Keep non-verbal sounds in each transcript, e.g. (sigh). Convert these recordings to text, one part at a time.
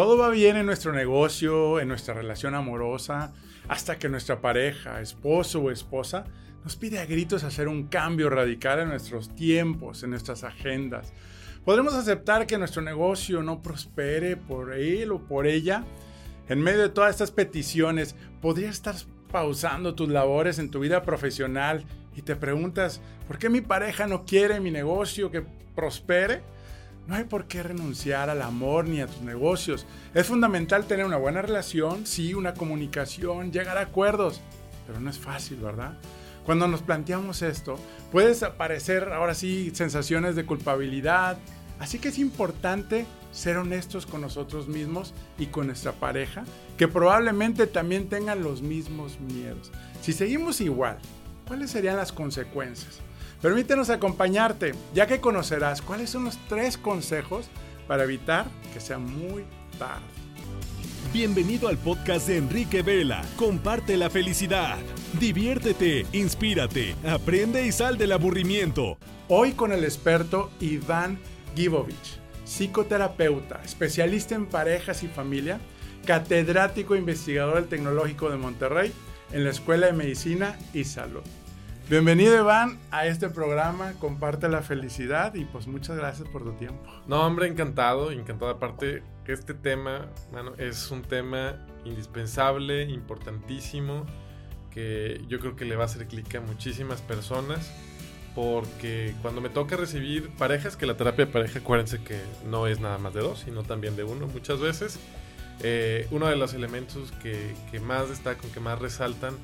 Todo va bien en nuestro negocio, en nuestra relación amorosa, hasta que nuestra pareja, esposo o esposa, nos pide a gritos hacer un cambio radical en nuestros tiempos, en nuestras agendas. Podremos aceptar que nuestro negocio no prospere por él o por ella. En medio de todas estas peticiones, podría estar pausando tus labores en tu vida profesional y te preguntas, ¿por qué mi pareja no quiere mi negocio que prospere? No hay por qué renunciar al amor ni a tus negocios. Es fundamental tener una buena relación, sí, una comunicación, llegar a acuerdos, pero no es fácil, ¿verdad? Cuando nos planteamos esto, puedes aparecer ahora sí sensaciones de culpabilidad, así que es importante ser honestos con nosotros mismos y con nuestra pareja, que probablemente también tengan los mismos miedos. Si seguimos igual, ¿cuáles serían las consecuencias? Permítenos acompañarte, ya que conocerás cuáles son los tres consejos para evitar que sea muy tarde. Bienvenido al podcast de Enrique Vela. Comparte la felicidad. Diviértete, inspírate, aprende y sal del aburrimiento. Hoy con el experto Iván Givovich, psicoterapeuta, especialista en parejas y familia, catedrático e investigador del Tecnológico de Monterrey en la Escuela de Medicina y Salud. Bienvenido Iván a este programa, comparte la felicidad y pues muchas gracias por tu tiempo. No, hombre, encantado, encantado. Aparte, este tema, es un tema indispensable, importantísimo, que yo creo que le va a hacer clic a muchísimas personas, porque cuando me toca recibir parejas, que la terapia de pareja, acuérdense que no es nada más de dos, sino también de uno muchas veces, eh, uno de los elementos que, que más destacan, que más resaltan,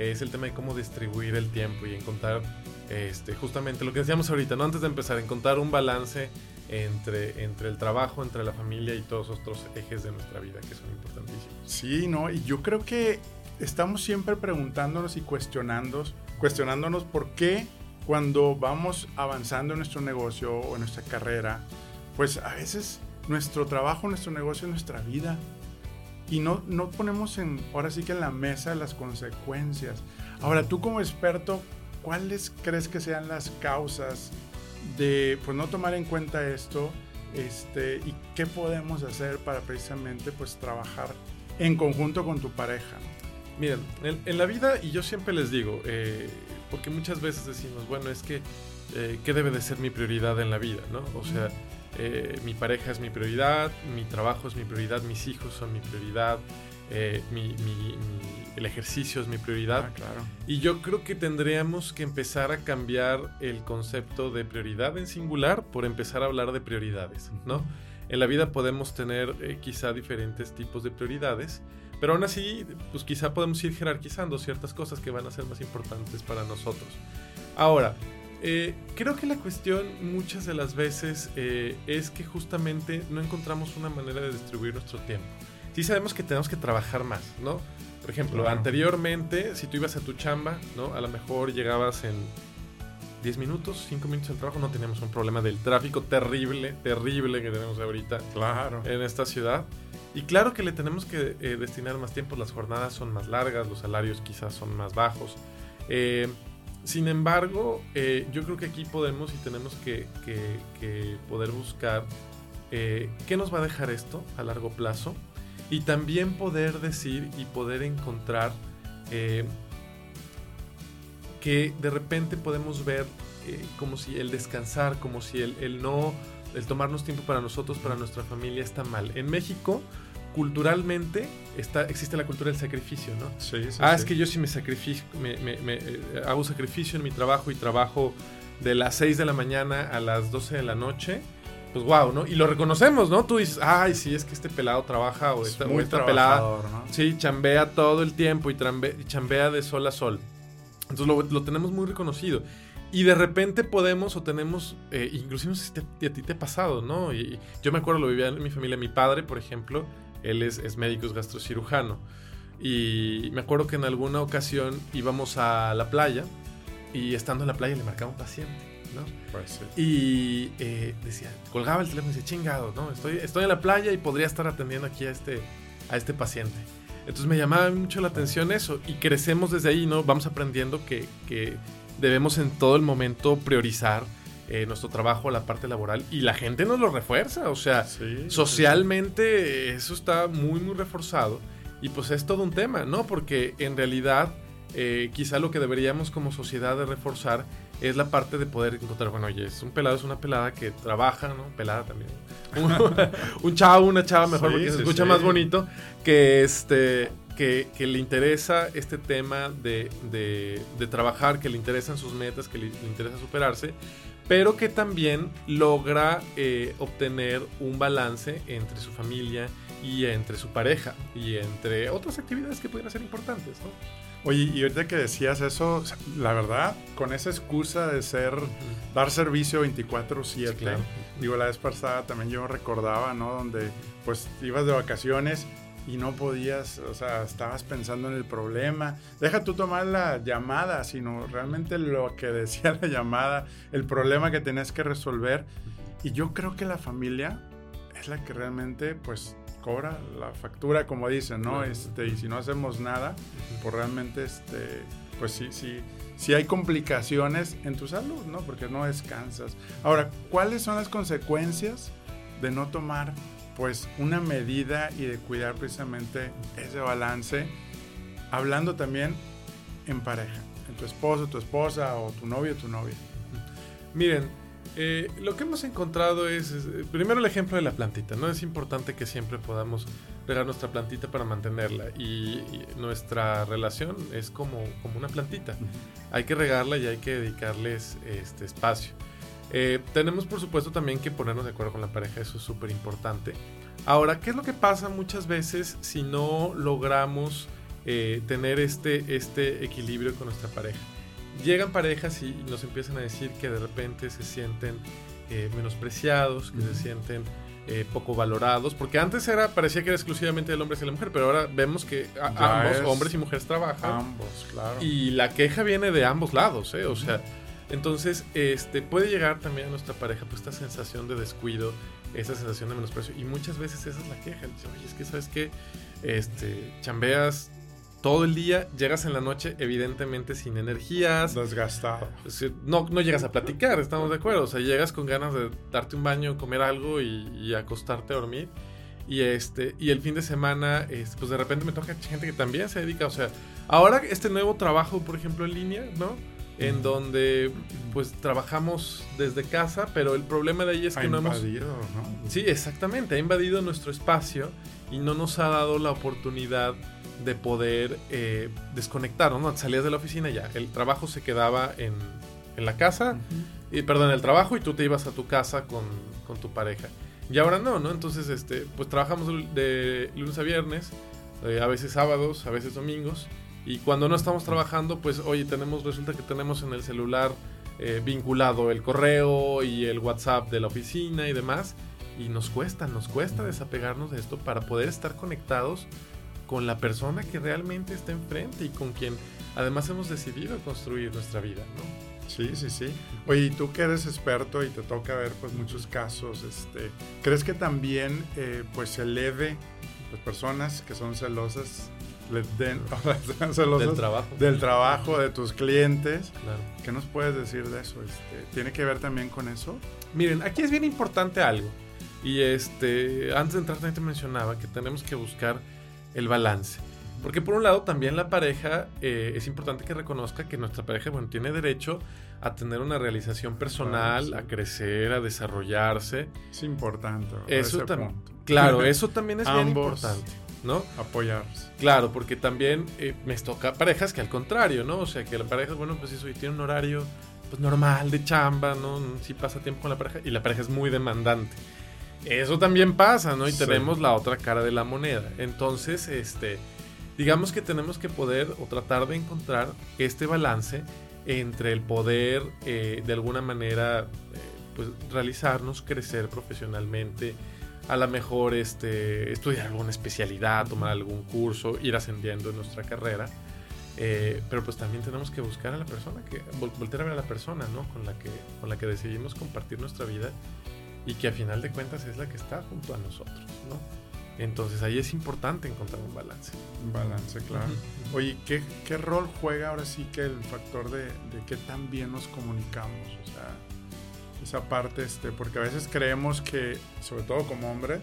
es el tema de cómo distribuir el tiempo y encontrar este, justamente lo que decíamos ahorita, ¿no? Antes de empezar, encontrar un balance entre, entre el trabajo, entre la familia y todos otros ejes de nuestra vida que son importantísimos. Sí, ¿no? Y yo creo que estamos siempre preguntándonos y cuestionándonos, cuestionándonos por qué cuando vamos avanzando en nuestro negocio o en nuestra carrera, pues a veces nuestro trabajo, nuestro negocio es nuestra vida y no, no ponemos en, ahora sí que en la mesa las consecuencias. Ahora, tú como experto, ¿cuáles crees que sean las causas de pues, no tomar en cuenta esto? Este, ¿Y qué podemos hacer para precisamente pues, trabajar en conjunto con tu pareja? Miren, en, la vida, y yo siempre les digo, eh, porque muchas veces decimos, bueno, es que, eh, ¿qué debe de ser mi prioridad en la vida? ¿no? O sea, eh, mi pareja es mi prioridad, mi trabajo es mi prioridad, mis hijos son mi prioridad, eh, el ejercicio es mi prioridad. Ah, claro. Y yo creo que tendríamos que empezar a cambiar el concepto de prioridad en singular por empezar a hablar de prioridades, ¿no? En la vida podemos tener eh, quizá diferentes tipos de prioridades, pero aún así, pues quizá podemos ir jerarquizando ciertas cosas que van a ser más importantes para nosotros. Ahora, eh, creo que la cuestión muchas de las veces eh, es que justamente no encontramos una manera de distribuir nuestro tiempo. Sí sabemos que tenemos que trabajar más, ¿no? Por ejemplo, anteriormente, si tú ibas a tu chamba, ¿no? A lo mejor llegabas en 10 minutos, 5 minutos de trabajo, no teníamos un problema del tráfico terrible, terrible que tenemos ahorita claro. en esta ciudad. Y claro que le tenemos que eh, destinar más tiempo, las jornadas son más largas, los salarios quizás son más bajos. Eh, sin embargo, eh, yo creo que aquí podemos y tenemos que, poder buscar eh, qué nos va a dejar esto a largo plazo y también poder decir y poder encontrar eh, que de repente podemos ver como si el descansar, como si el, el no, el tomarnos tiempo para nosotros, para nuestra familia está mal. En México, culturalmente está, existe la cultura del sacrificio, ¿no? Sí, sí, ah, es que yo sí me sacrificio, me, eh, hago sacrificio en mi trabajo y trabajo de las 6 de la mañana a las 12 de la noche. Pues wow, ¿no? Y lo reconocemos, ¿no? Tú dices, ay, sí, es que este pelado trabaja o esta, pelada. ¿no? Sí, chambea todo el tiempo y, chambea de sol a sol. Entonces lo, tenemos muy reconocido. Y de repente podemos o tenemos, eh, inclusive si a ti te ha pasado, ¿no? Y, yo me acuerdo, lo vivía en mi familia, mi padre, por ejemplo, él es, médico, es gastrocirujano. Y me acuerdo que en alguna ocasión íbamos a la playa y estando en la playa le marcaba un paciente, ¿no? Pues y eh, decía, colgaba el teléfono y decía, chingado, ¿no? Estoy, estoy en la playa y podría estar atendiendo aquí a este, a este paciente. Entonces me llamaba mucho la atención eso y crecemos desde ahí, ¿no? Vamos aprendiendo que, que debemos en todo el momento priorizar eh, nuestro trabajo, la parte laboral, y la gente nos lo refuerza, o sea, Sí, socialmente eso está muy, muy reforzado, y pues es todo un tema, ¿no? Porque en realidad eh, quizá lo que deberíamos como sociedad de reforzar es la parte de poder encontrar, bueno, oye, es un pelado, es una pelada que trabaja, ¿no? Pelada también. Un, (laughs) un chavo, una chava mejor Sí, porque se escucha más bonito, que este... Que, que le interesa este tema de, de- de trabajar, que le interesan sus metas, que le, le interesa superarse, pero que también logra eh, obtener un balance entre su familia y entre su pareja y entre otras actividades que pudieran ser importantes, ¿no? Oye, y ahorita que decías eso, la verdad, con esa excusa de ser, dar servicio 24/7, Sí, claro. digo, la vez pasada también yo recordaba, ¿no? Donde pues ibas de vacaciones y no podías, o sea, estabas pensando en el problema. Deja tú tomar la llamada, sino realmente lo que (laughs) decía la llamada, el problema que tenías que resolver. Y yo creo que la familia es la que realmente, pues, cobra la factura, como dicen, ¿no? Este, y si no hacemos nada, pues realmente, este, pues sí, sí, sí hay complicaciones en tu salud, ¿no? Porque no descansas. Ahora, ¿cuáles son las consecuencias de no tomar, pues, una medida y de cuidar precisamente ese balance? Hablando también en pareja, en tu esposo, tu esposa o tu novio, tu novia. Miren, eh, lo que hemos encontrado es, es, eh, primero el ejemplo de la plantita, ¿no? Es importante que siempre podamos regar nuestra plantita para mantenerla y, y nuestra relación es como, como una plantita. Hay que regarla y hay que dedicarles este espacio. Eh, tenemos por supuesto también que ponernos de acuerdo con la pareja, eso es súper importante. Ahora, ¿qué es lo que pasa muchas veces si no logramos eh, tener este, este equilibrio con nuestra pareja? Llegan parejas y nos empiezan a decir que de repente se sienten eh, menospreciados, que se sienten eh, poco valorados, porque antes era parecía que era exclusivamente del hombre hacia la mujer, pero ahora vemos que a- ambos, es hombres y mujeres, trabajan Ambos, claro. y la queja viene de ambos lados, ¿eh? O sea, entonces este, puede llegar también a nuestra pareja pues, esta sensación de descuido, esa sensación de menosprecio. Y muchas veces esa es la queja. Dice, Oye, es que sabes que este, chambeas todo el día, llegas en la noche evidentemente sin energías. Desgastado. No, no llegas a platicar, estamos de acuerdo. O sea, llegas con ganas de darte un baño, comer algo y, y acostarte a dormir. Y este, y el fin de semana, este, pues de repente me toca gente que también se dedica. O sea, ahora este nuevo trabajo, por ejemplo, en línea, ¿no? En donde pues trabajamos desde casa, pero el problema de ahí es Ha que no hemos. invadido, ¿no? Sí, exactamente. Ha invadido nuestro espacio y no nos ha dado la oportunidad de poder eh, desconectarnos. ¿no? Salías de la oficina y ya. El trabajo se quedaba en, en la casa, y, perdón, el trabajo y tú te ibas a tu casa con, con tu pareja. Y ahora no, ¿no? Entonces, este, pues trabajamos de lunes a viernes, eh, a veces sábados, a veces domingos. Y cuando no estamos trabajando, pues oye, tenemos, resulta que tenemos en el celular eh, vinculado el correo y el WhatsApp de la oficina y demás. Y nos cuesta, nos cuesta desapegarnos de esto para poder estar conectados con la persona que realmente está enfrente y con quien además hemos decidido construir nuestra vida, ¿no? Sí, sí, sí. Oye, tú que eres experto y te toca ver pues muchos casos, este, ¿crees que también eh, pues se eleve las personas que son celosas, le den, (laughs) sean celosas Del trabajo. del trabajo de tus clientes? Claro. ¿Qué nos puedes decir de eso? Este, ¿Tiene que ver también con eso? Miren, aquí es bien importante algo. Y este, antes de entrar también te mencionaba que tenemos que buscar el balance. Porque por un lado también la pareja, eh, es importante que reconozca que nuestra pareja, bueno, tiene derecho a tener una realización personal, Claro, sí. a crecer, a desarrollarse. Es importante. Eso también. Claro, (laughs) eso también es bien importante, ¿no? Apoyarse. Claro, porque también eh, me toca parejas que al contrario, ¿no? O sea, que la pareja, bueno, pues eso, y tiene un horario pues normal de chamba, ¿no? Sí pasa tiempo con la pareja y la pareja es muy demandante. Eso también pasa, ¿no? Y Sí. tenemos la otra cara de la moneda. Entonces, este, digamos que tenemos que poder o tratar de encontrar este balance entre el poder eh, de alguna manera eh, pues realizarnos, crecer profesionalmente, a lo mejor este, estudiar alguna especialidad, tomar algún curso, ir ascendiendo en nuestra carrera. Eh, pero pues también tenemos que buscar a la persona, que vol- voltear a ver a la persona, ¿no? Con la que, con la que decidimos compartir nuestra vida y que a final de cuentas es la que está junto a nosotros, ¿no? Entonces ahí es importante encontrar un balance. Un balance, claro. Oye, ¿qué, ¿qué rol juega ahora sí que el factor de, de qué tan bien nos comunicamos? O sea, esa parte, este, porque a veces creemos que, sobre todo como hombres,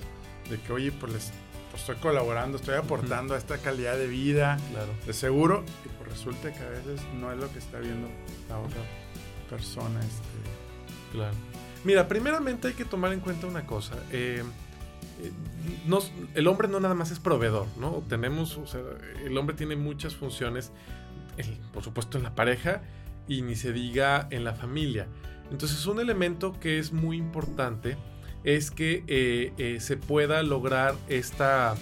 de que, oye, pues les pues estoy colaborando, estoy aportando a esta calidad de vida, Claro. de seguro, y pues resulta que a veces no es lo que está viendo la otra persona. Este, Claro. Mira, primeramente hay que tomar en cuenta una cosa. eh, eh, nos- el hombre no nada más es proveedor, ¿no? Tenemos, o sea, el hombre tiene muchas funciones, el- por supuesto en la pareja y ni se diga en la familia. Entonces un elemento que es muy importante es que eh, eh, se pueda lograr esta,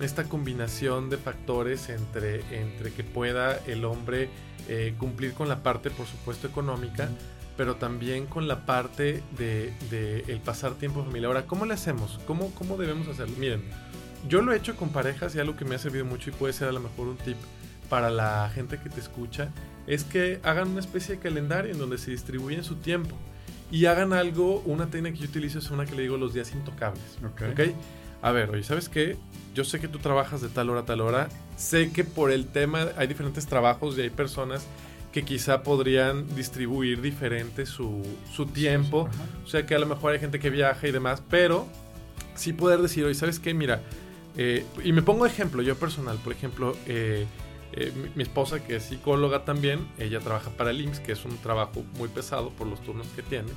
esta combinación de factores entre, entre que pueda el hombre eh, cumplir con la parte, por supuesto, económica, pero también con la parte de, de el pasar tiempo en familia. Ahora, ¿cómo le hacemos? ¿Cómo, ¿Cómo debemos hacerlo? Miren, yo lo he hecho con parejas y algo que me ha servido mucho y puede ser a lo mejor un tip para la gente que te escucha, es que hagan una especie de calendario en donde se distribuyen su tiempo y hagan algo, una técnica que yo utilizo es una que le digo los días intocables. Ok. ¿Ok? A ver, oye, ¿sabes qué? Yo sé que tú trabajas de tal hora a tal hora. Sé que por el tema hay diferentes trabajos y hay personas que quizá podrían distribuir diferente su, su tiempo. Ajá. O sea que a lo mejor hay gente que viaja y demás, pero sí poder decir, oye, ¿sabes qué? Mira, eh, y me pongo ejemplo, yo personal, por ejemplo, eh, eh, mi, mi esposa que es psicóloga también, ella trabaja para el IMSS, que es un trabajo muy pesado por los turnos que tiene,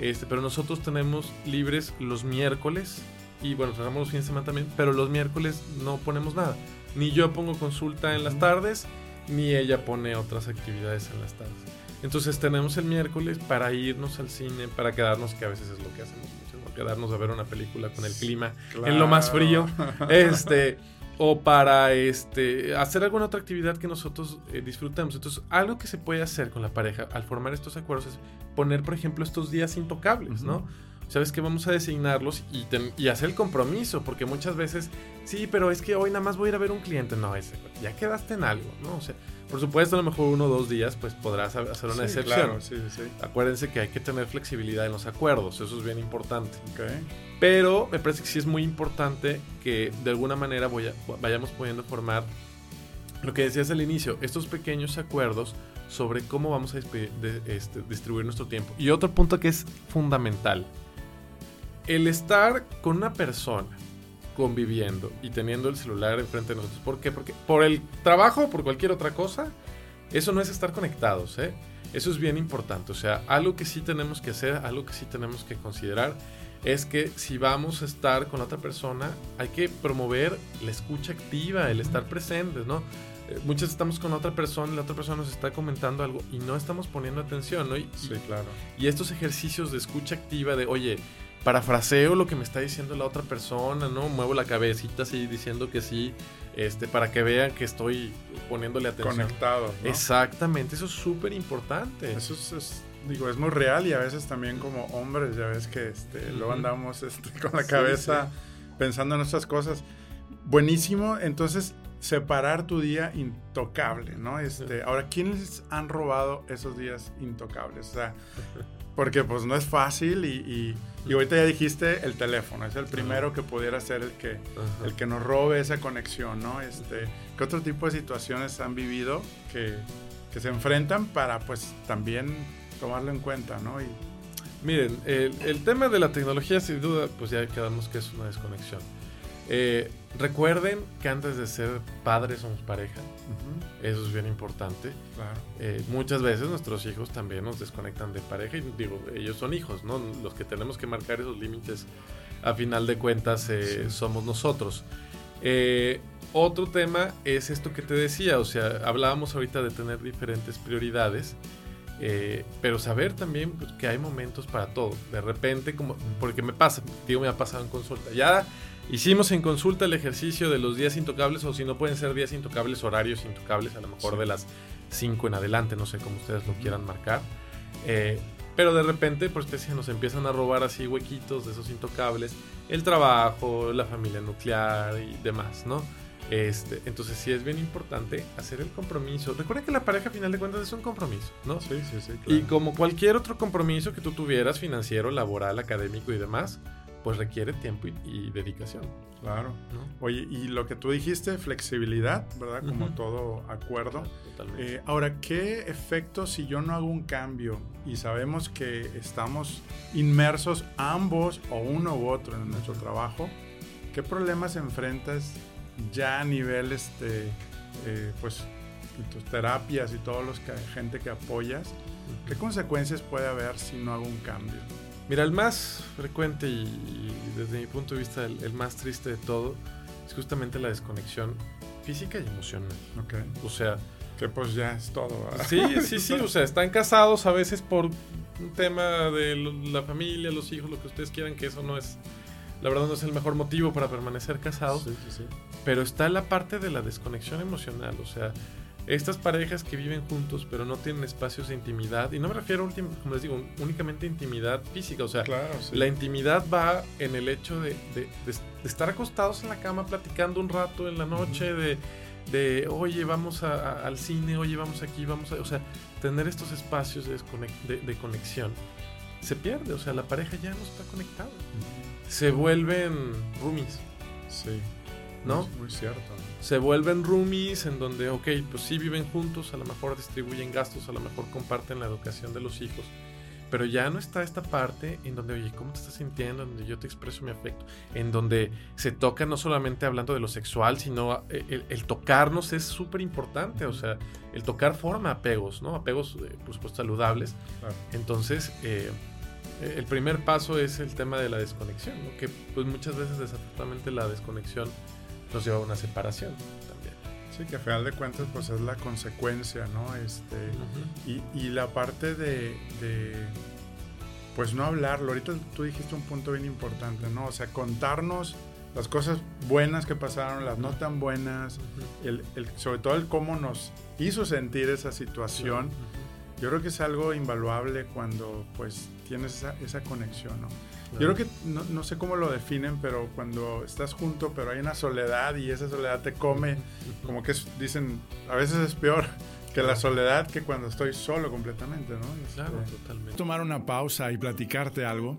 este, pero nosotros tenemos libres los miércoles y bueno, trabajamos los fines de semana también, pero los miércoles no ponemos nada. Ni yo pongo consulta en las tardes, ni ella pone otras actividades en las tardes. Entonces tenemos el miércoles para irnos al cine, para quedarnos, que a veces es lo que hacemos mucho, ¿no? quedarnos a ver una película con el clima en lo más frío. Este, (laughs) o para este, hacer alguna otra actividad que nosotros eh, disfrutemos. Entonces, algo que se puede hacer con la pareja al formar estos acuerdos es poner, por ejemplo, estos días intocables, ¿no? Sabes que vamos a designarlos y, ten- y hacer el compromiso, porque muchas veces, sí, pero es que hoy nada más voy a ir a ver un cliente. No, ese, ya quedaste en algo, ¿no? O sea, por supuesto, a lo mejor uno o dos días, pues podrás ha- hacer una Sí, excepción. Claro, sí, sí. Acuérdense que hay que tener flexibilidad en los acuerdos, eso es bien importante. Ok. Pero me parece que sí es muy importante que de alguna manera voy a- vayamos pudiendo formar lo que decías al inicio, estos pequeños acuerdos sobre cómo vamos a de- este, distribuir nuestro tiempo. Y otro punto que es fundamental, el estar con una persona conviviendo y teniendo el celular enfrente de nosotros. ¿Por qué? Porque por el trabajo o por cualquier otra cosa, eso no es estar conectados, ¿eh? Eso es bien importante. O sea, algo que sí tenemos que hacer, algo que sí tenemos que considerar, es que si vamos a estar con otra persona, hay que promover la escucha activa, el estar presentes, ¿no? Eh, Muchas estamos con otra persona y la otra persona nos está comentando algo y no estamos poniendo atención, ¿no? Y, Sí, claro. y estos ejercicios de escucha activa de, oye, parafraseo lo que me está diciendo la otra persona, ¿no? Muevo la cabecita así diciendo que sí, este, para que vean que estoy poniéndole atención. Conectados. ¿no? Exactamente, eso es súper importante. Eso es, es- digo, es muy real y a veces también como hombres, ya ves que este, luego andamos este, con la Sí, cabeza pensando en estas cosas. Buenísimo, entonces separar tu día intocable, ¿no? Este, ahora, ¿quiénes han robado esos días intocables? O sea, porque pues no es fácil y, y, y ahorita ya dijiste el teléfono, es el primero que pudiera ser el que, Ajá. el que nos robe esa conexión, ¿no? Este, ¿Qué otro tipo de situaciones han vivido que, que se enfrentan para pues también tomarlo en cuenta, ¿no? Y, Miren, el, el tema de la tecnología, sin duda, pues ya quedamos que es una desconexión. Eh, recuerden que antes de ser padres somos pareja, eso es bien importante. claro. Eh, muchas veces nuestros hijos también nos desconectan de pareja y digo, ellos son hijos, ¿no? Los que tenemos que marcar esos límites, a final de cuentas, eh, Sí. somos nosotros. Eh, otro tema es esto que te decía, o sea, hablábamos ahorita de tener diferentes prioridades, eh, pero saber también pues, que hay momentos para todo. De repente, como, porque me pasa, digo, me ha pasado en consulta. Ya hicimos en consulta el ejercicio de los días intocables, o si no pueden ser días intocables, horarios intocables, a lo mejor Sí. de las 5 en adelante, no sé cómo ustedes lo quieran marcar. Eh, pero de repente, por especie, nos empiezan a robar así huequitos de esos intocables, el trabajo, la familia nuclear y demás, ¿no? Este, entonces sí es bien importante hacer el compromiso. Recuerda que la pareja, a final de cuentas, es un compromiso, ¿no? Sí, sí, sí. Y como cualquier otro compromiso que tú tuvieras, financiero, laboral, académico y demás, pues requiere tiempo y, y dedicación. Claro. ¿no? Oye, y lo que tú dijiste, flexibilidad, ¿verdad? Como Ujú. todo acuerdo. Totalmente. Eh, ahora, ¿qué efecto si yo no hago un cambio y sabemos que estamos inmersos ambos o uno u otro en nuestro trabajo? ¿Qué problemas enfrentas ya a nivel, este, eh, pues, tus terapias y todos los que gente que apoyas? ¿Qué consecuencias puede haber si no hago un cambio? Mira, el más frecuente y, desde mi punto de vista el, el más triste de todo es justamente la desconexión física y emocional. Ok. O sea, Que pues ya es todo. ¿verdad? sí, sí, sí, o sea, están casados a veces por un tema de la familia, los hijos, lo que ustedes quieran, que eso no es, la verdad no es el mejor motivo para permanecer casados, Sí, sí, sí. pero está la parte de la desconexión emocional, o sea, estas parejas que viven juntos pero no tienen espacios de intimidad, y no me refiero, últim- como les digo, únicamente a intimidad física, o sea, Claro, sí. la intimidad va en el hecho de, de- de- de estar acostados en la cama platicando un rato en la noche, de, de, oye, vamos a- a- al cine, oye, vamos aquí, vamos a... O sea, tener estos espacios de, desconec- de- de conexión se pierde, o sea, la pareja ya no está conectada. Se vuelven roomies, Sí. ¿No? Muy, muy cierto. Se vuelven roomies en donde, ok, pues sí viven juntos, a lo mejor distribuyen gastos, a lo mejor comparten la educación de los hijos, pero ya no está esta parte en donde, oye, ¿cómo te estás sintiendo? En donde yo te expreso mi afecto, en donde se toca no solamente hablando de lo sexual, sino eh, el, el tocarnos es súper importante, o sea, el tocar forma apegos, ¿no? Apegos, eh, por supuesto, saludables. Claro. Entonces, eh, el primer paso es el tema de la desconexión, ¿no? que pues muchas veces desafortunadamente la desconexión nos lleva a una separación también. Sí, que a final de cuentas pues es la consecuencia, ¿no? Este, y, y la parte de, de, pues no hablarlo. Ahorita tú dijiste un punto bien importante, ¿no? O sea, contarnos las cosas buenas que pasaron, las no tan buenas, el, el- sobre todo el cómo nos hizo sentir esa situación. Yo creo que es algo invaluable cuando pues tienes esa, esa conexión, ¿no? Yo creo que no, no sé cómo lo definen, pero cuando estás junto, pero hay una soledad y esa soledad te come, como que es- dicen, a veces es peor que la soledad que cuando estoy solo completamente, ¿no? Este, Claro, totalmente. tomar una pausa y platicarte algo.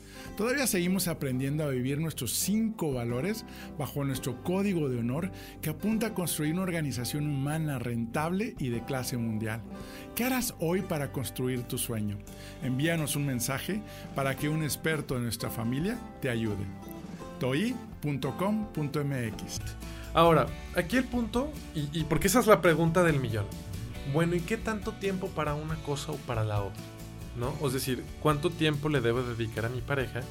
Todavía seguimos aprendiendo a vivir nuestros cinco valores bajo nuestro código de honor que apunta a construir una organización humana rentable y de clase mundial. ¿Qué harás hoy para construir tu sueño? Envíanos un mensaje para que un experto de nuestra familia te ayude. toi.com.mx Ahora, aquí el punto, y, y porque esa es la pregunta del millón. Bueno, ¿y qué tanto tiempo para una cosa o para la otra? ¿No? Es decir, ¿cuánto tiempo le debo dedicar a mi pareja?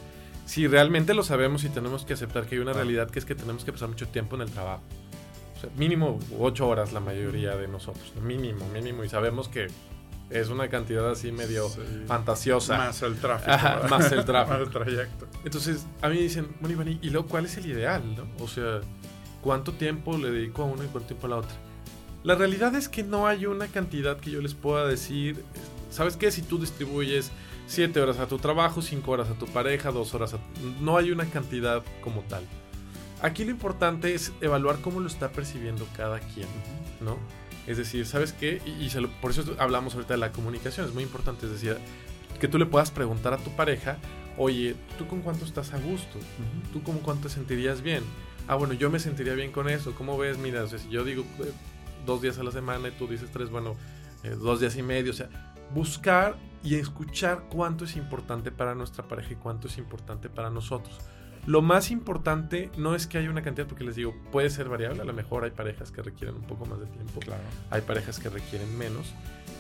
Si realmente lo sabemos y tenemos que aceptar que hay una realidad que es que tenemos que pasar mucho tiempo en el trabajo. O sea, mínimo ocho horas la mayoría de nosotros. ¿no? Mínimo, mínimo. Y sabemos que es una cantidad así medio Sí. fantasiosa. Más el tráfico. Ajá, (laughs) más el tráfico. Más el trayecto. Entonces, a mí dicen, bueno, Iván, ¿y luego cuál es el ideal? no? O sea, ¿cuánto tiempo le dedico a uno y cuánto tiempo a la otra? La realidad es que no hay una cantidad que yo les pueda decir. ¿Sabes qué? Si tú distribuyes 7 horas a tu trabajo, 5 horas a tu pareja, 2 horas a... No hay una cantidad como tal. Aquí lo importante es evaluar cómo lo está percibiendo cada quien, ¿no? Es decir, ¿sabes qué? Y, y se lo- por eso hablamos ahorita de la comunicación, es muy importante. Es decir, que tú le puedas preguntar a tu pareja, oye, ¿tú con cuánto estás a gusto? ¿Tú con cuánto te sentirías bien? Ah, bueno, yo me sentiría bien con eso. ¿Cómo ves? Mira, o sea, si yo digo eh, dos días a la semana y tú dices tres, bueno, eh, dos días y medio. O sea, buscar y escuchar cuánto es importante para nuestra pareja y cuánto es importante para nosotros. Lo más importante no es que haya una cantidad, porque les digo, puede ser variable. A lo mejor hay parejas que requieren un poco más de tiempo Claro. hay parejas que requieren menos,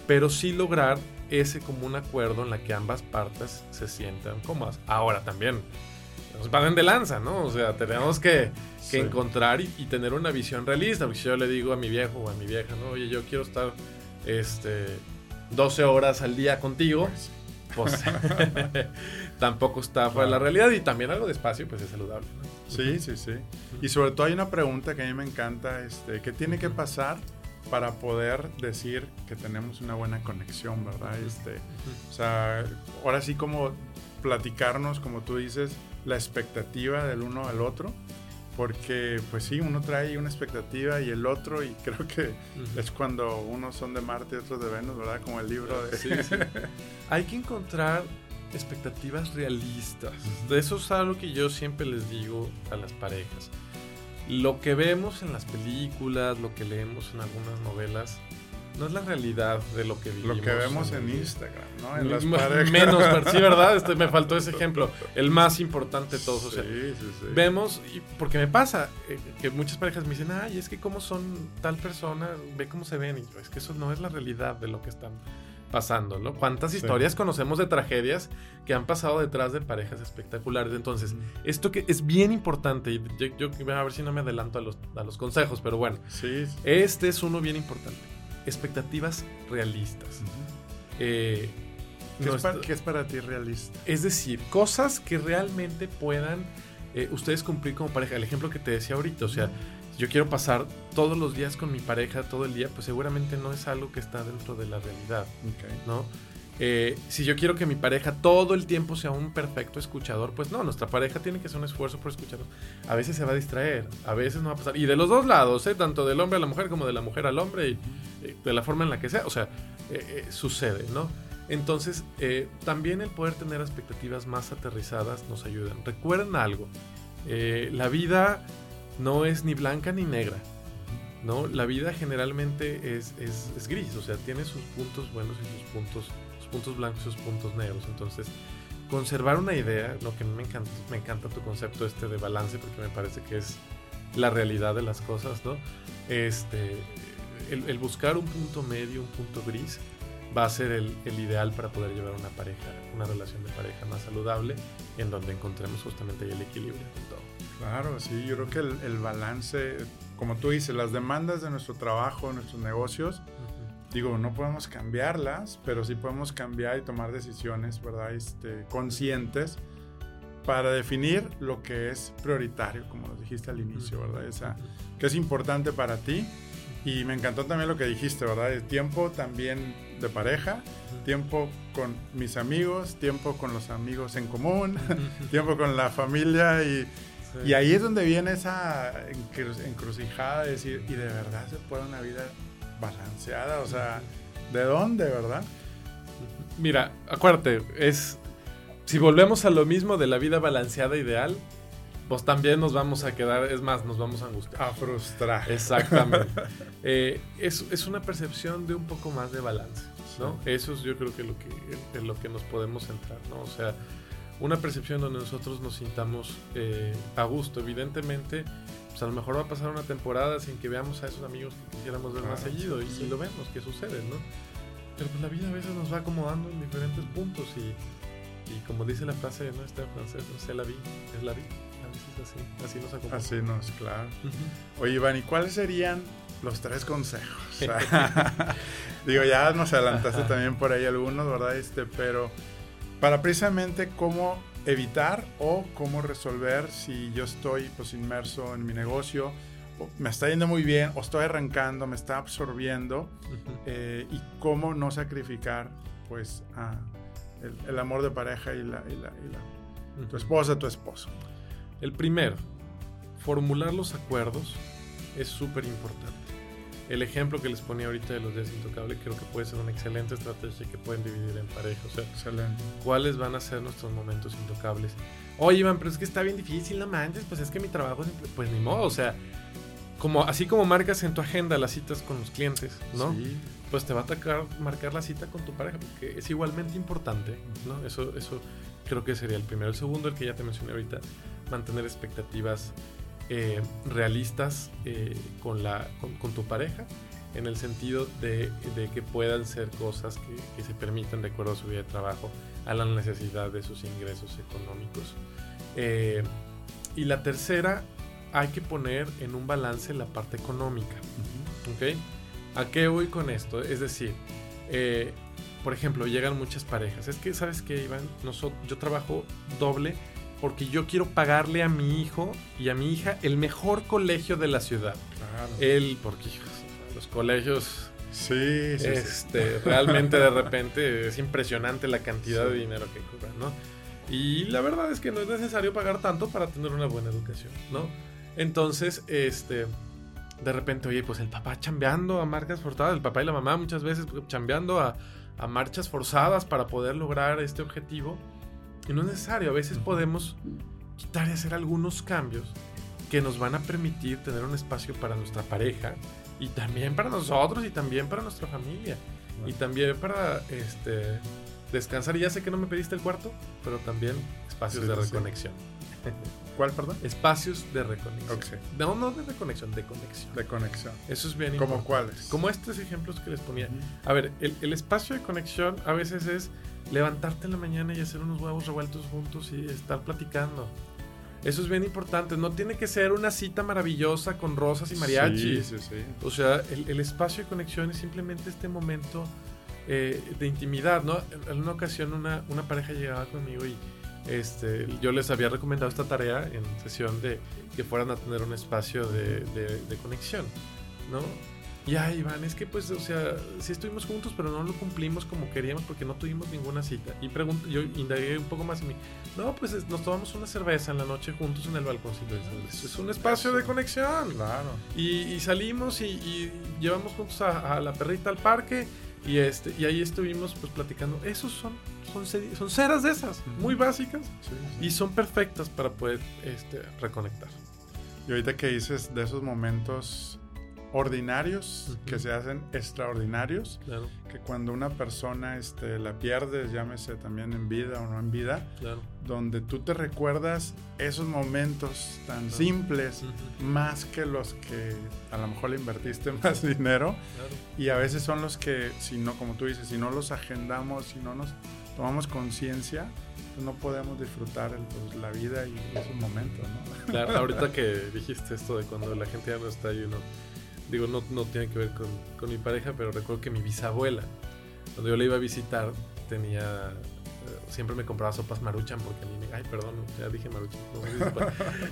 pero sí lograr ese común acuerdo en la que ambas partes se sientan cómodas. Ahora también, nos van de lanza, ¿no? O sea, tenemos que, que Sí. encontrar y, y tener una visión realista, porque si yo le digo a mi viejo o a mi vieja, ¿no? Oye, yo quiero estar este, 12 horas al día contigo, pues (laughs) tampoco está fuera de la realidad y también algo de espacio pues es saludable. Sí, sí, sí. Y sobre todo hay una pregunta que a mí me encanta, este, ¿qué tiene que pasar para poder decir que tenemos una buena conexión, verdad? Este, o sea, ahora sí como platicarnos, como tú dices, la expectativa del uno al otro porque pues sí, uno trae una expectativa y el otro, y (laughs) creo que es cuando unos son de Marte y otros de Venus, ¿verdad? Como el libro de... Sí, sí. (laughs) Hay que encontrar expectativas realistas. De eso es algo que yo siempre les digo a las parejas. Lo que vemos en las películas, lo que leemos en algunas novelas, no es la realidad de lo que vivimos. Lo que vemos en, Instagram, ¿no? En las parejas. (laughs) Menos, sí, ¿verdad? Este, me faltó ese (laughs) ejemplo. El más importante de todos. O sea, sí, sí, sí. vemos, y porque me pasa eh, que muchas parejas me dicen, ay, es que cómo son tal persona, ve cómo se ven. Y yo, es que eso no es la realidad de lo que están pasando, ¿no? ¿Cuántas historias conocemos de tragedias que han pasado detrás de parejas espectaculares? Entonces, esto que es bien importante, y yo, yo a ver si no me adelanto a los, a los consejos, pero bueno, sí. este es uno bien importante expectativas realistas. Eh, ¿Qué, es para, ti realista? Es decir, cosas que realmente puedan eh, ustedes cumplir como pareja. El ejemplo que te decía ahorita, o sea, yo quiero pasar todos los días con mi pareja todo el día, pues seguramente no es algo que está dentro de la realidad, ¿no? Eh, si yo quiero que mi pareja todo el tiempo sea un perfecto escuchador, pues no, nuestra pareja tiene que hacer un esfuerzo por escucharnos. A veces se va a distraer, a veces no va a pasar. Y de los dos lados, ¿eh? tanto del hombre a la mujer como de la mujer al hombre, y, eh, de la forma en la que sea, o sea, sucede, ¿no? Entonces, también el poder tener expectativas más aterrizadas nos ayuda. Recuerden algo, la vida no es ni blanca ni negra. ¿no? La vida generalmente es, es, es, gris, o sea, tiene sus puntos buenos y sus puntos puntos blancos y sus puntos negros. Entonces, conservar una idea, lo que me encanta, me encanta tu concepto este de balance, porque me parece que es la realidad de las cosas, ¿no? Este, el, buscar un punto medio, un punto gris, va a ser el, el, ideal para poder llevar una pareja, una relación de pareja más saludable, en donde encontremos justamente el equilibrio en todo. Claro, sí, yo creo que el, el balance, como tú dices, las demandas de nuestro trabajo, nuestros negocios, digo, no podemos cambiarlas, pero sí podemos cambiar y tomar decisiones, ¿verdad? Este, conscientes para definir lo que es prioritario, como lo dijiste al inicio, ¿verdad? Esa, que es importante para ti. Y me encantó también lo que dijiste, ¿verdad? El tiempo también de pareja, tiempo con mis amigos, tiempo con los amigos en común, (laughs) tiempo con la familia y, y ahí es donde viene esa encrucijada de decir, ¿y de verdad se puede una vida balanceada, o sea, ¿de dónde, verdad? Mira, acuérdate, es si volvemos a lo mismo de la vida balanceada ideal, pues también nos vamos a quedar, es más, nos vamos a angustiar. A frustrar. Exactamente. (laughs) Eh, es, una percepción de un poco más de balance, ¿no? Eso es yo creo que lo que, en lo que nos podemos centrar, ¿no? O sea, una percepción donde nosotros nos sintamos eh, a gusto. Evidentemente, pues a lo mejor va a pasar una temporada sin que veamos a esos amigos que quisiéramos ver más seguido y, lo vemos que sucede, ¿no? Pero pues la vida a veces nos va acomodando en diferentes puntos y, y como dice la frase no está en francés, no sé la vida, es la vida. A veces así, así nos acomoda. Así nos, claro. Oye, Iván, ¿y cuáles serían los tres consejos? (laughs) (laughs) Digo, ya nos adelantaste también por ahí algunos, ¿verdad? Este, pero para precisamente cómo evitar o cómo resolver si yo estoy pues inmerso en mi negocio, me está yendo muy bien o estoy arrancando, me está absorbiendo eh, y cómo no sacrificar pues el, amor de pareja y la, tu esposa, tu esposo. El primero, formular los acuerdos es súper importante. El ejemplo que les ponía ahorita de los días intocables creo que puede ser una excelente estrategia que pueden dividir en pareja. O sea, Excelente. ¿cuáles van a ser nuestros momentos intocables? Oye, Iván, pero es que está bien difícil, no manches, pues es que mi trabajo, pues ni modo, o sea, como, así como marcas en tu agenda las citas con los clientes, ¿no? Sí. Pues te va a tocar marcar la cita con tu pareja, porque es igualmente importante, ¿no? Eso, eso creo que sería el primero. El segundo, el que ya te mencioné ahorita, mantener expectativas eh, realistas eh, con, la, con, tu pareja, en el sentido de, que puedan ser cosas que, se permitan de acuerdo a su vida de trabajo, a la necesidad de sus ingresos económicos. Eh, y la tercera, hay que poner en un balance la parte económica. ¿A qué voy con esto? Es decir, por ejemplo, llegan muchas parejas. Es que, ¿sabes qué, Iván? Nosotros, yo trabajo doble porque yo quiero pagarle a mi hijo y a mi hija el mejor colegio de la ciudad. Claro. Él, porque los colegios Sí, sí, sí. este, realmente de repente es impresionante la cantidad de dinero que cobran, ¿no? Y la verdad es que no es necesario pagar tanto para tener una buena educación, ¿no? Entonces, este, de repente, oye, pues el papá chambeando a marcas forzadas, el papá y la mamá muchas veces chambeando a, a marchas forzadas para poder lograr este objetivo. Y no es necesario, a veces podemos quitar y hacer algunos cambios que nos van a permitir tener un espacio para nuestra pareja y también para nosotros y también para nuestra familia y también para este descansar. Y ya sé que no me pediste el cuarto, pero también espacios Sí, de sí. (laughs) ¿Cuál, perdón? Espacios de reconexión. Ok. No, no de reconexión, de conexión. De conexión. Eso es bien ¿Como cuáles? Como estos ejemplos que les ponía. A ver, el, el espacio de conexión a veces es levantarte en la mañana y hacer unos huevos revueltos juntos y estar platicando. Eso es bien importante. No tiene que ser una cita maravillosa con rosas y mariachis. Sí, sí, sí. O sea, el, el espacio de conexión es simplemente este momento eh, de intimidad, ¿no? En, en una ocasión una, una pareja llegaba conmigo y este, yo les había recomendado esta tarea en sesión de que fueran a tener un espacio de, de- de conexión, ¿no? Y ay, Iván, es que pues, o sea, sí estuvimos juntos, pero no lo cumplimos como queríamos porque no tuvimos ninguna cita. Y pregunto, yo indagué un poco más en mí. No, pues es- nos tomamos una cerveza en la noche juntos en el balconcito. Es, es un espacio de conexión. Claro. Y, y salimos y, y llevamos juntos a, a la perrita al parque y este y ahí estuvimos pues platicando. Esos son son, son ceras de esas, Ujú. muy básicas Sí, sí. y son perfectas para poder este, reconectar. Y ahorita que dices de esos momentos ordinarios Ujú. que se hacen extraordinarios, Claro, que cuando una persona este, la pierdes, llámese también en vida o no en vida, claro. donde tú te recuerdas esos momentos tan simples, Ujú, más que los que a lo mejor le invertiste (laughs) más dinero, claro. y a veces son los que, si no, como tú dices, si no los agendamos, si no nos tomamos conciencia, pues no podemos disfrutar el- pues, la vida y esos momentos, ¿no? Claro, ahorita (laughs) que dijiste esto de cuando la gente ya no está ahí, uno, digo, no, no tiene que ver con, con mi pareja, pero recuerdo que mi bisabuela, cuando yo la iba a visitar, tenía, eh, siempre me compraba sopas maruchan porque a mí me, ay, perdón, ya dije maruchan, no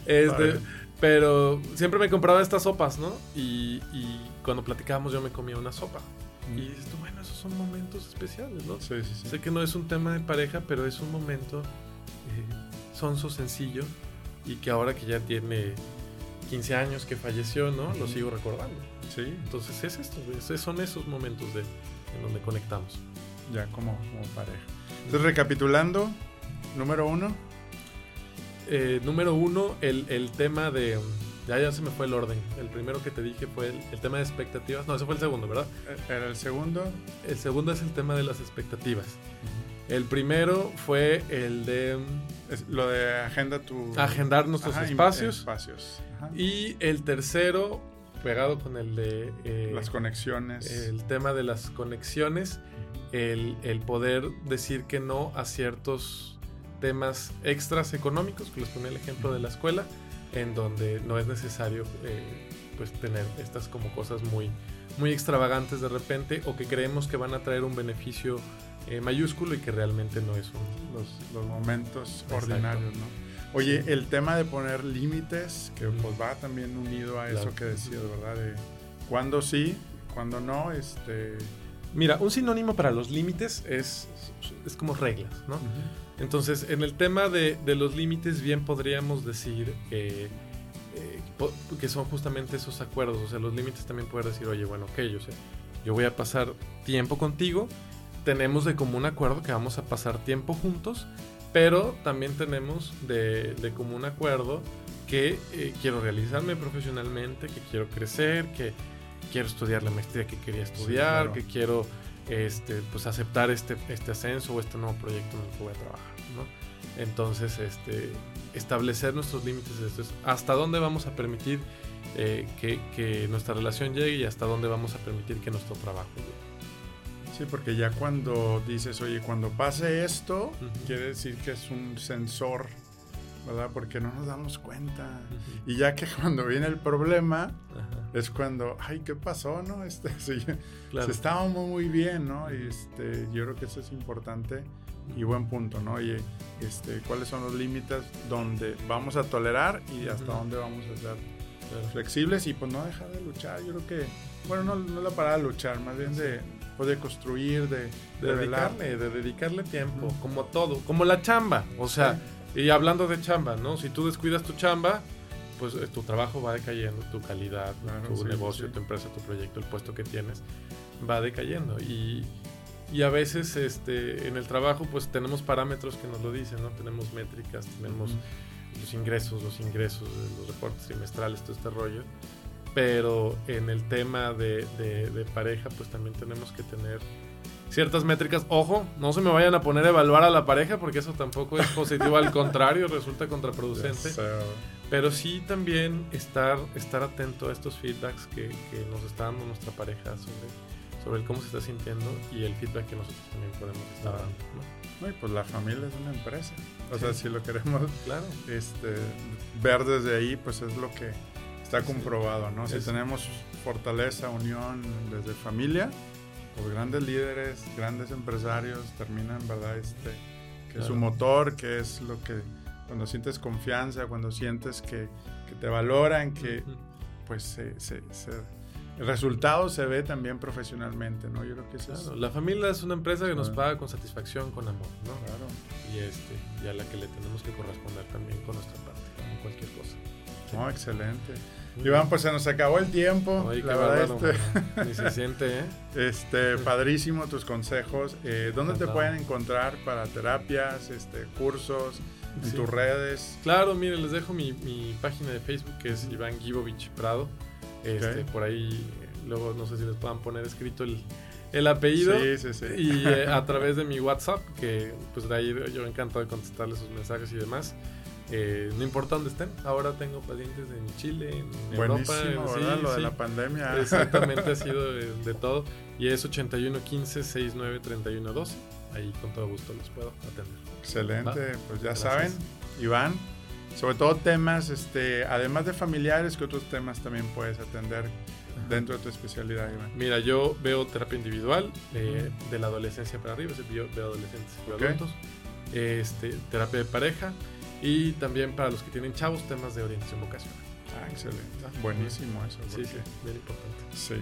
este, pero siempre me compraba estas sopas, ¿no? Y, y cuando platicábamos yo me comía una sopa. Y dices tú, bueno, esos son momentos especiales, ¿no? Sí, sí, sí. Sé que no es un tema de pareja, pero es un momento eh, sonso, sencillo y que ahora que ya tiene 15 años que falleció, ¿no? Lo sigo recordando. Sí, Entonces es esto, es- son esos momentos de, en donde conectamos. ya como, como pareja. Entonces, recapitulando, número uno, Eh, número uno, el, el tema de... Ya, ya se me fue el orden. El primero que te dije fue el, el tema de expectativas. No, ese fue el segundo, ¿verdad? eh, era el segundo. El segundo es el tema de las expectativas. El primero fue el de Es lo de agenda tu... agendar nuestros Ajá, espacios. espacios. Ajá. Y el tercero, pegado con el de eh, Las conexiones. el tema de las conexiones, el, el poder decir que no a ciertos temas extras económicos, que les ponía el ejemplo de la escuela, en donde no es necesario eh, pues tener estas como cosas muy, muy extravagantes de repente o que creemos que van a traer un beneficio eh, mayúsculo y que realmente no es un... los, los momentos Exacto. ordinarios, ¿no? Oye, Sí. el tema de poner límites, que pues va también unido a Claro. eso que decías, ¿verdad? De cuándo sí, cuándo no, este... Mira, un sinónimo para los límites es, es como reglas, ¿no? Entonces, en el tema de, de los límites, bien podríamos decir eh, eh, que son justamente esos acuerdos. O sea, los límites también poder decir, oye, bueno, ok, yo sé, yo voy a pasar tiempo contigo, tenemos de común acuerdo que vamos a pasar tiempo juntos, pero también tenemos de, de común acuerdo que eh, quiero realizarme profesionalmente, que quiero crecer, que quiero estudiar la maestría que quería estudiar, claro. que quiero este, pues aceptar este, este ascenso o este nuevo proyecto en el que voy a trabajar, ¿no? Entonces, este, establecer nuestros límites es esto, es hasta dónde vamos a permitir eh, que, que nuestra relación llegue y hasta dónde vamos a permitir que nuestro trabajo llegue. Sí, porque ya cuando dices, oye, cuando pase esto, quiere decir que es un sensor, ¿verdad? Porque no nos damos cuenta. Y ya que (laughs) cuando viene el problema, Ajá. es cuando, ay, ¿qué pasó, no? (laughs) Este, se estábamos muy bien, ¿no? Y este, yo creo que eso es importante y buen punto, ¿no? Y este, cuáles son los límites donde vamos a tolerar y hasta dónde vamos a ser flexibles y pues no dejar de luchar. Yo creo que, bueno, no, no la parada de luchar, más bien de, pues, construir, de, de, dedicarle, de dedicarle tiempo, como todo, como la chamba, o sea, y hablando de chamba, ¿no? Si tú descuidas tu chamba, pues eh, tu trabajo va decayendo, tu calidad, tu negocio, tu empresa, tu proyecto, el puesto que tienes va decayendo y y a veces este, en el trabajo pues tenemos parámetros que nos lo dicen, ¿no? Tenemos métricas, tenemos los ingresos, los ingresos, los reportes trimestrales, todo este rollo. Pero en el tema de, de, pareja pues también tenemos que tener ciertas métricas. Ojo, no se me vayan a poner a evaluar a la pareja porque eso tampoco es positivo, al contrario, resulta contraproducente. Pero sí también estar, estar atento a estos feedbacks que, que nos está dando nuestra pareja sobre sobre cómo se está sintiendo y el feedback que nosotros también podemos estar dando. ¿no? y pues la familia es una empresa. O sea, si lo queremos claro. este, ver desde ahí, pues es lo que está comprobado, ¿no? Si tenemos fortaleza, unión desde familia, pues grandes líderes, grandes empresarios terminan, ¿verdad? Este, que su motor, que es lo que cuando sientes confianza, cuando sientes que, que te valoran, que pues se, se, se el resultado se ve también profesionalmente, ¿no? Yo creo que eso es... La familia es una empresa que nos paga con satisfacción, con amor, ¿no? Claro. Y, este, y a la que le tenemos que corresponder también con nuestra parte, en cualquier cosa. No, excelente. Iván, pues se nos acabó el tiempo. la verdad, este... Ni se (laughs) siente, ¿eh? Este, padrísimo tus consejos. Eh, ¿Dónde te pueden encontrar para terapias, este, cursos, en tus redes? Claro, mire, les dejo mi, mi página de Facebook que es Iván Gibovich Prado. Este, Por ahí, luego no sé si les puedan poner escrito el, el apellido. Sí, sí, sí. Y eh, a (laughs) través de mi WhatsApp, que pues de ahí yo encantado de contestarles sus mensajes y demás. Eh, no importa dónde estén, ahora tengo pacientes en Chile, en Europa. ¿verdad? Lo de la pandemia. (laughs) Exactamente, ha sido de, todo. Y es 81 15 69 31 12. Ahí con todo gusto los puedo atender. Excelente, pues ya saben, Iván, sobre todo temas, este, además de familiares, ¿qué otros temas también puedes atender dentro de tu especialidad, Iván? Mira, yo veo terapia individual eh, de la adolescencia para arriba, yo veo adolescentes y adultos, este, terapia de pareja y también para los que tienen chavos, temas de orientación vocacional. Ah, excelente. Buenísimo eso. Sí, sí, bien importante. Sí.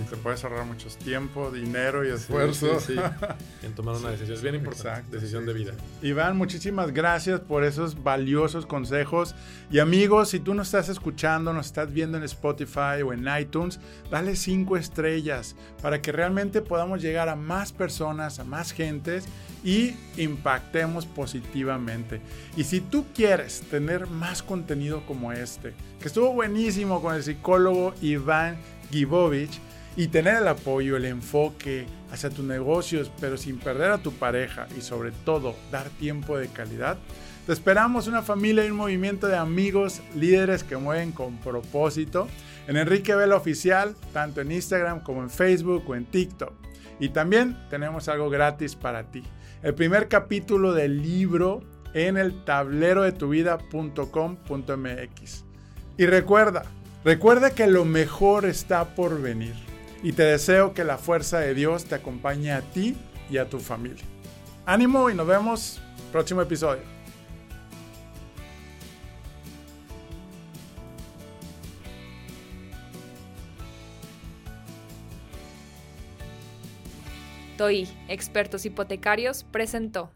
Y te puedes ahorrar mucho tiempo, dinero y esfuerzo. Sí, (laughs) en tomar una decisión. Es bien importante. decisión de vida. Iván, muchísimas gracias por esos valiosos consejos. Y amigos, si tú nos estás escuchando, nos estás viendo en Spotify o en iTunes, dale cinco estrellas para que realmente podamos llegar a más personas, a más gentes y impactemos positivamente. Y si tú quieres tener más contenido como este, que estuvo buenísimo con el psicólogo Iván Gibovich, y tener el apoyo, el enfoque hacia tus negocios, pero sin perder a tu pareja y sobre todo dar tiempo de calidad, te esperamos una familia y un movimiento de amigos, líderes que mueven con propósito en Enrique Vela Oficial, tanto en Instagram como en Facebook o en TikTok. Y también tenemos algo gratis para ti. El primer capítulo del libro en el tablero de tu vida.com.mx. Y recuerda, recuerda que lo mejor está por venir y te deseo que la fuerza de Dios te acompañe a ti y a tu familia. Ánimo y nos vemos próximo episodio. TOI, Expertos Hipotecarios, presentó.